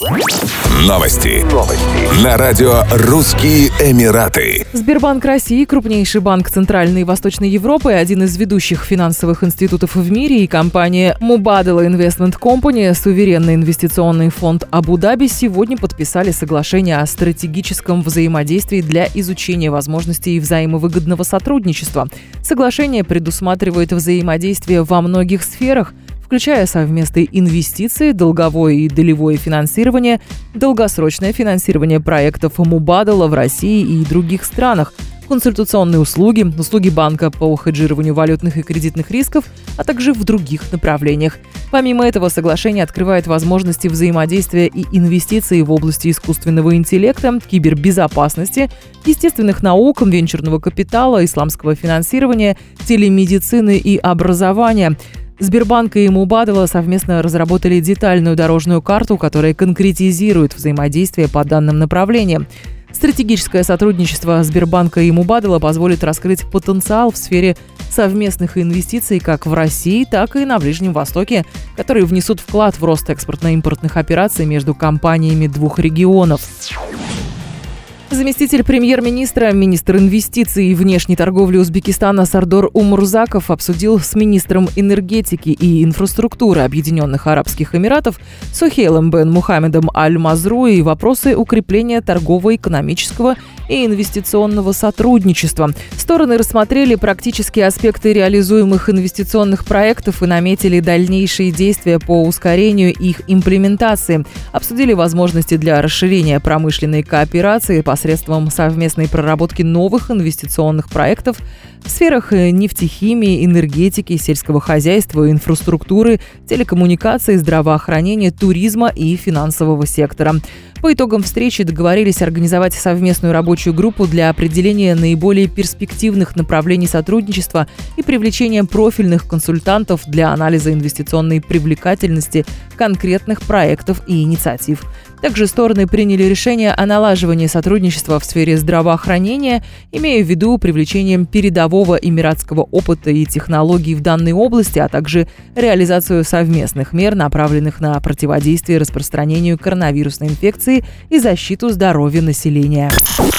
Новости. Новости. На радио «Русские Эмираты». Сбербанк России, крупнейший банк Центральной и Восточной Европы, один из ведущих финансовых институтов в мире и компания Mubadala Investment Company, суверенный инвестиционный фонд Абу-Даби, сегодня подписали соглашение о стратегическом взаимодействии для изучения возможностей взаимовыгодного сотрудничества. Соглашение предусматривает взаимодействие во многих сферах – включая совместные инвестиции, долговое и долевое финансирование, долгосрочное финансирование проектов Мубадала в России и других странах, консультационные услуги, услуги банка по хеджированию валютных и кредитных рисков, а также в других направлениях. Помимо этого, соглашение открывает возможности взаимодействия и инвестиций в области искусственного интеллекта, кибербезопасности, естественных наук, венчурного капитала, исламского финансирования, телемедицины и образования – Сбербанк и Мубадова совместно разработали детальную дорожную карту, которая конкретизирует взаимодействие по данным направлениям. Стратегическое сотрудничество Сбербанка и Мубадала позволит раскрыть потенциал в сфере совместных инвестиций как в России, так и на Ближнем Востоке, которые внесут вклад в рост экспортно-импортных операций между компаниями двух регионов. Заместитель премьер-министра, министр инвестиций и внешней торговли Узбекистана Сардор Умурзаков обсудил с министром энергетики и инфраструктуры Объединенных Арабских Эмиратов Сухейлом бен Мухаммедом Аль-Мазруи вопросы укрепления торгово-экономического и инвестиционного сотрудничества. Стороны рассмотрели практические аспекты реализуемых инвестиционных проектов и наметили дальнейшие действия по ускорению их имплементации. Обсудили возможности для расширения промышленной кооперации посредством совместной проработки новых инвестиционных проектов в сферах нефтехимии, энергетики, сельского хозяйства, инфраструктуры, телекоммуникаций, здравоохранения, туризма и финансового сектора. По итогам встречи договорились организовать совместную рабочую группу для определения наиболее перспективных направлений сотрудничества и привлечения профильных консультантов для анализа инвестиционной привлекательности конкретных проектов и инициатив. Также стороны приняли решение о налаживании сотрудничества в сфере здравоохранения, имея в виду привлечением передового эмиратского опыта и технологий в данной области, а также реализацию совместных мер, направленных на противодействие распространению коронавирусной инфекции и защиту здоровья населения.